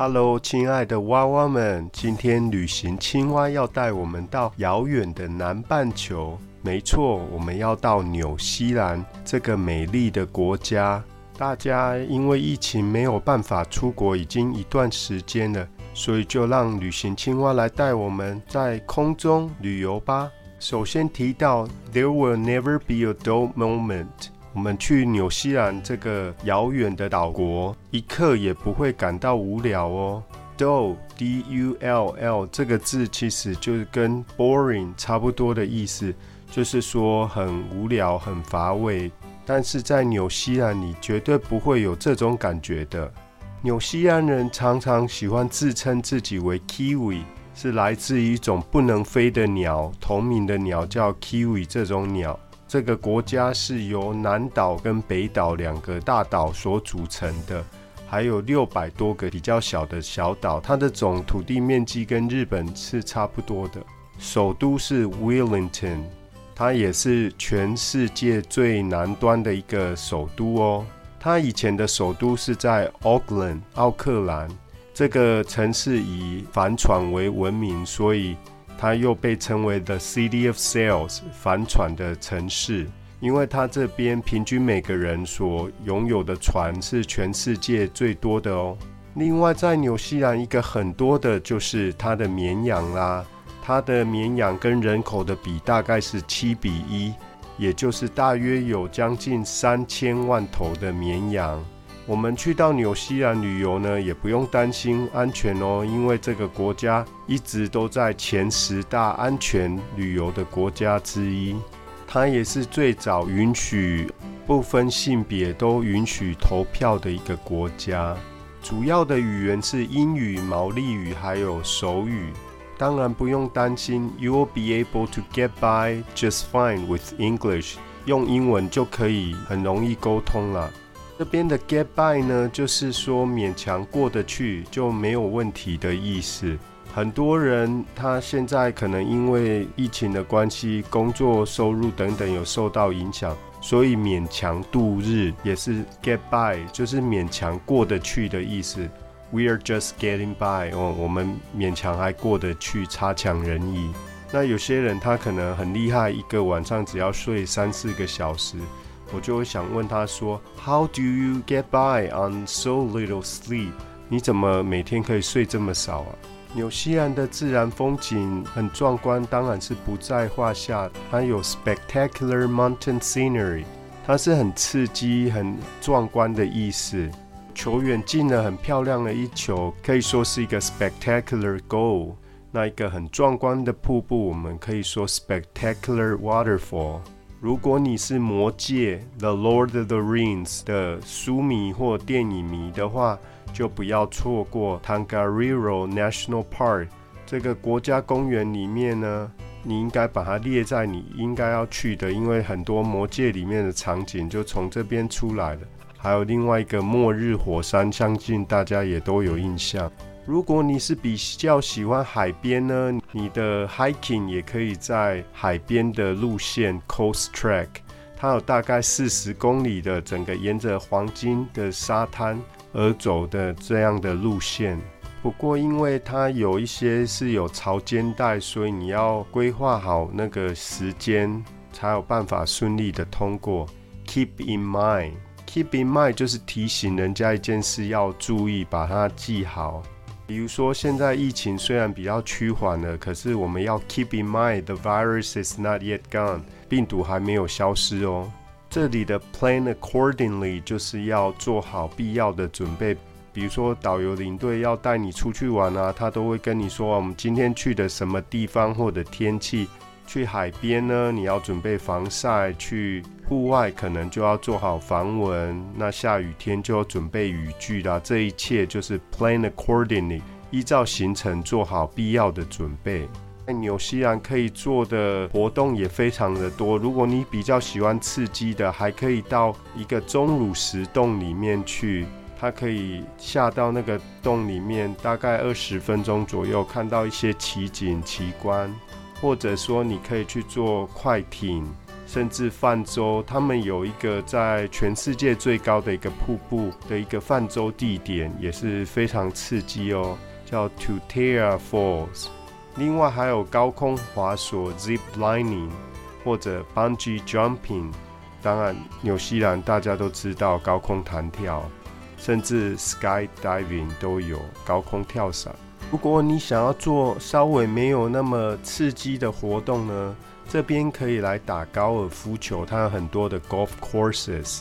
Hello，亲爱的娃娃们，今天旅行青蛙要带我们到遥远的南半球。没错，我们要到纽西兰这个美丽的国家。大家因为疫情没有办法出国，已经一段时间了，所以就让旅行青蛙来带我们在空中旅游吧。首先提到，There will never be a dull moment。我们去纽西兰这个遥远的岛国，一刻也不会感到无聊哦。Dull，D-U-L-L 这个字其实就是跟 boring 差不多的意思，就是说很无聊、很乏味。但是在纽西兰，你绝对不会有这种感觉的。纽西兰人常常喜欢自称自己为 Kiwi。是来自一种不能飞的鸟，同名的鸟叫 kiwi。这种鸟，这个国家是由南岛跟北岛两个大岛所组成的，还有六百多个比较小的小岛。它的总土地面积跟日本是差不多的。首都是 Wellington，它也是全世界最南端的一个首都哦。它以前的首都是在 Auckland，奥克兰。这个城市以帆船为闻名，所以它又被称为 The City of Sails，帆船的城市。因为它这边平均每个人所拥有的船是全世界最多的哦。另外，在纽西兰一个很多的就是它的绵羊啦，它的绵羊跟人口的比大概是七比一，也就是大约有将近三千万头的绵羊。我们去到纽西兰旅游呢，也不用担心安全哦，因为这个国家一直都在前十大安全旅游的国家之一。它也是最早允许不分性别都允许投票的一个国家。主要的语言是英语、毛利语还有手语。当然不用担心，You will be able to get by just fine with English。用英文就可以很容易沟通了。这边的 get by 呢，就是说勉强过得去就没有问题的意思。很多人他现在可能因为疫情的关系，工作收入等等有受到影响，所以勉强度日也是 get by，就是勉强过得去的意思。We are just getting by 哦，我们勉强还过得去，差强人意。那有些人他可能很厉害，一个晚上只要睡三四个小时。我就会想问他说：“How do you get by on so little sleep？你怎么每天可以睡这么少啊？”纽西兰的自然风景很壮观，当然是不在话下。它有 spectacular mountain scenery，它是很刺激、很壮观的意思。球员进了很漂亮的一球，可以说是一个 spectacular goal。那一个很壮观的瀑布，我们可以说 spectacular waterfall。如果你是魔戒《The Lord of the Rings》的书迷或电影迷的话，就不要错过 Tangariro National Park 这个国家公园里面呢，你应该把它列在你应该要去的，因为很多魔戒里面的场景就从这边出来了。还有另外一个末日火山，相信大家也都有印象。如果你是比较喜欢海边呢，你的 hiking 也可以在海边的路线 coast track，它有大概四十公里的整个沿着黄金的沙滩而走的这样的路线。不过因为它有一些是有潮间带，所以你要规划好那个时间，才有办法顺利的通过。Keep in mind，keep in mind 就是提醒人家一件事要注意，把它记好。比如说，现在疫情虽然比较趋缓了，可是我们要 keep in mind the virus is not yet gone，病毒还没有消失哦。这里的 plan accordingly 就是要做好必要的准备。比如说，导游领队要带你出去玩啊，他都会跟你说，我们今天去的什么地方或者天气。去海边呢，你要准备防晒；去户外可能就要做好防蚊。那下雨天就要准备雨具啦。这一切就是 plan accordingly，依照行程做好必要的准备。在纽西兰可以做的活动也非常的多。如果你比较喜欢刺激的，还可以到一个钟乳石洞里面去，它可以下到那个洞里面，大概二十分钟左右，看到一些奇景奇观。或者说，你可以去做快艇，甚至泛舟，他们有一个在全世界最高的一个瀑布的一个泛舟地点，也是非常刺激哦，叫 Tutera Falls。另外还有高空滑索 Zip Lining 或者 Bungee Jumping。当然，纽西兰大家都知道高空弹跳，甚至 Skydiving 都有高空跳伞。如果你想要做稍微没有那么刺激的活动呢？这边可以来打高尔夫球，它有很多的 golf courses，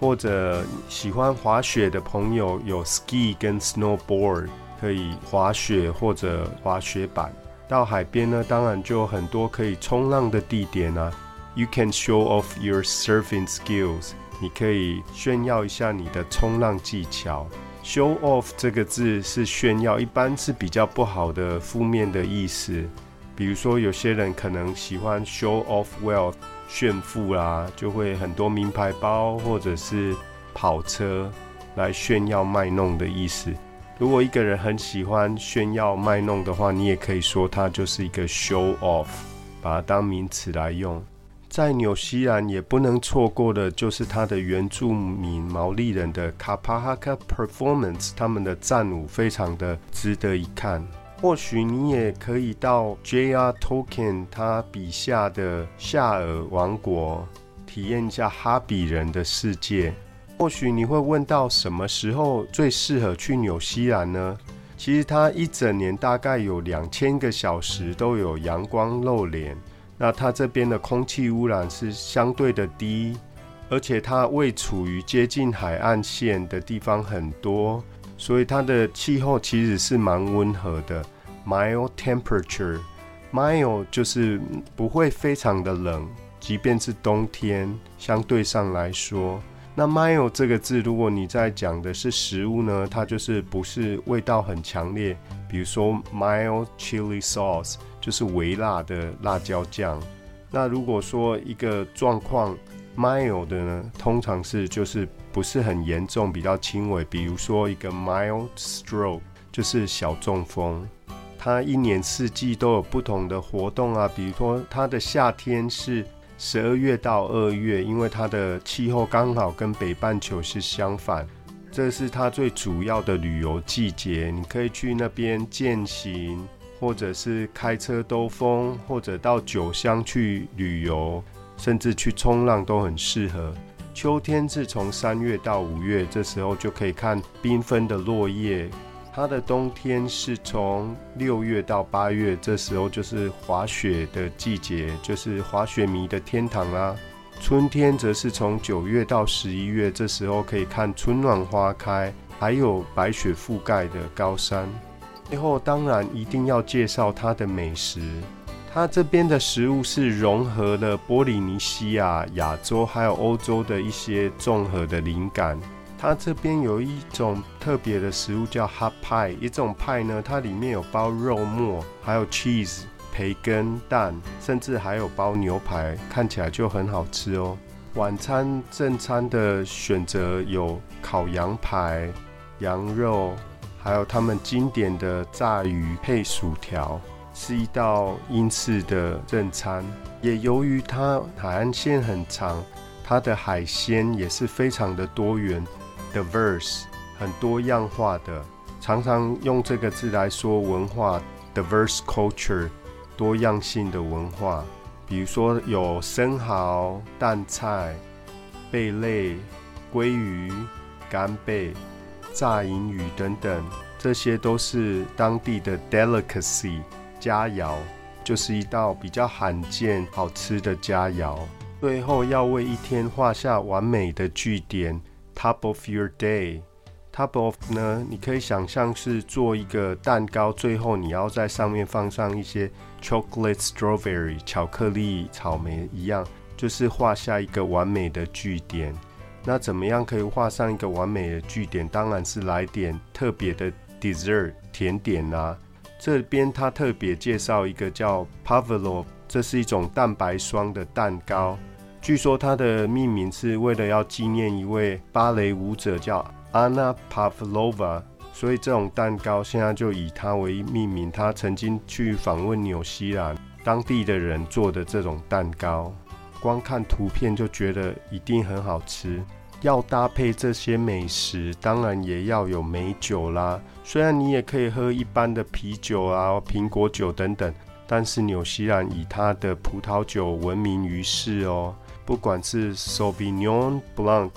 或者喜欢滑雪的朋友有 ski 跟 snowboard 可以滑雪或者滑雪板。到海边呢，当然就有很多可以冲浪的地点啊。You can show off your surfing skills，你可以炫耀一下你的冲浪技巧。Show off 这个字是炫耀，一般是比较不好的负面的意思。比如说，有些人可能喜欢 show off wealth，炫富啦，就会很多名牌包或者是跑车来炫耀卖弄的意思。如果一个人很喜欢炫耀卖弄的话，你也可以说他就是一个 show off，把它当名词来用。在纽西兰也不能错过的就是他的原住民毛利人的 Kapahaka performance，他们的战舞非常的值得一看。或许你也可以到 J.R. Tolkien 他笔下的夏尔王国，体验一下哈比人的世界。或许你会问到什么时候最适合去纽西兰呢？其实它一整年大概有两千个小时都有阳光露脸，那它这边的空气污染是相对的低，而且它位处于接近海岸线的地方很多。所以它的气候其实是蛮温和的，mild temperature，mild 就是不会非常的冷，即便是冬天，相对上来说，那 mild 这个字，如果你在讲的是食物呢，它就是不是味道很强烈，比如说 mild chili sauce 就是微辣的辣椒酱。那如果说一个状况 mild 的呢，通常是就是。不是很严重，比较轻微，比如说一个 mild stroke，就是小中风。它一年四季都有不同的活动啊，比如说它的夏天是十二月到二月，因为它的气候刚好跟北半球是相反，这是它最主要的旅游季节。你可以去那边践行，或者是开车兜风，或者到酒乡去旅游，甚至去冲浪都很适合。秋天是从三月到五月，这时候就可以看缤纷的落叶。它的冬天是从六月到八月，这时候就是滑雪的季节，就是滑雪迷的天堂啦。春天则是从九月到十一月，这时候可以看春暖花开，还有白雪覆盖的高山。最后当然一定要介绍它的美食。它这边的食物是融合了波利尼西亚、亚洲还有欧洲的一些综合的灵感。它这边有一种特别的食物叫 hot pie，一种派呢，它里面有包肉末，还有 cheese、培根、蛋，甚至还有包牛排，看起来就很好吃哦。晚餐正餐的选择有烤羊排、羊肉，还有他们经典的炸鱼配薯条。是一道英式的正餐，也由于它海岸线很长，它的海鲜也是非常的多元，diverse，很多样化的，常常用这个字来说文化，diverse culture，多样性的文化。比如说有生蚝、蛋菜、贝类、鲑鱼、干贝、炸银鱼等等，这些都是当地的 delicacy。佳肴就是一道比较罕见好吃的佳肴。最后要为一天画下完美的句点，top of your day，top of 呢？你可以想象是做一个蛋糕，最后你要在上面放上一些 chocolate strawberry 巧克力草莓一样，就是画下一个完美的句点。那怎么样可以画上一个完美的句点？当然是来点特别的 dessert 甜点啦。这边他特别介绍一个叫 Pavlov，这是一种蛋白霜的蛋糕。据说它的命名是为了要纪念一位芭蕾舞者叫 Anna Pavlova，所以这种蛋糕现在就以它为命名。他曾经去访问纽西兰当地的人做的这种蛋糕。光看图片就觉得一定很好吃。要搭配这些美食，当然也要有美酒啦。虽然你也可以喝一般的啤酒啊、苹果酒等等，但是纽西兰以它的葡萄酒闻名于世哦。不管是 Sauvignon Blanc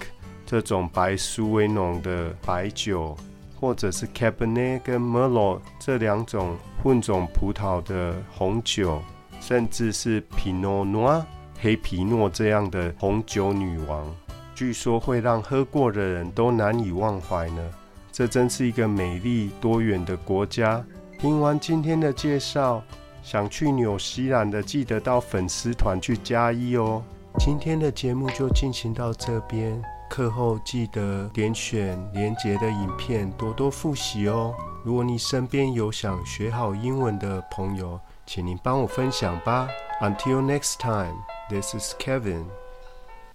这种白苏维浓的白酒，或者是 Cabernet 跟 Merlot 这两种混种葡萄的红酒，甚至是 Pinot Noir 黑皮诺这样的红酒女王。据说会让喝过的人都难以忘怀呢。这真是一个美丽多元的国家。听完今天的介绍，想去纽西兰的记得到粉丝团去加一哦。今天的节目就进行到这边，课后记得点选连结的影片多多复习哦。如果你身边有想学好英文的朋友，请您帮我分享吧。Until next time, this is Kevin.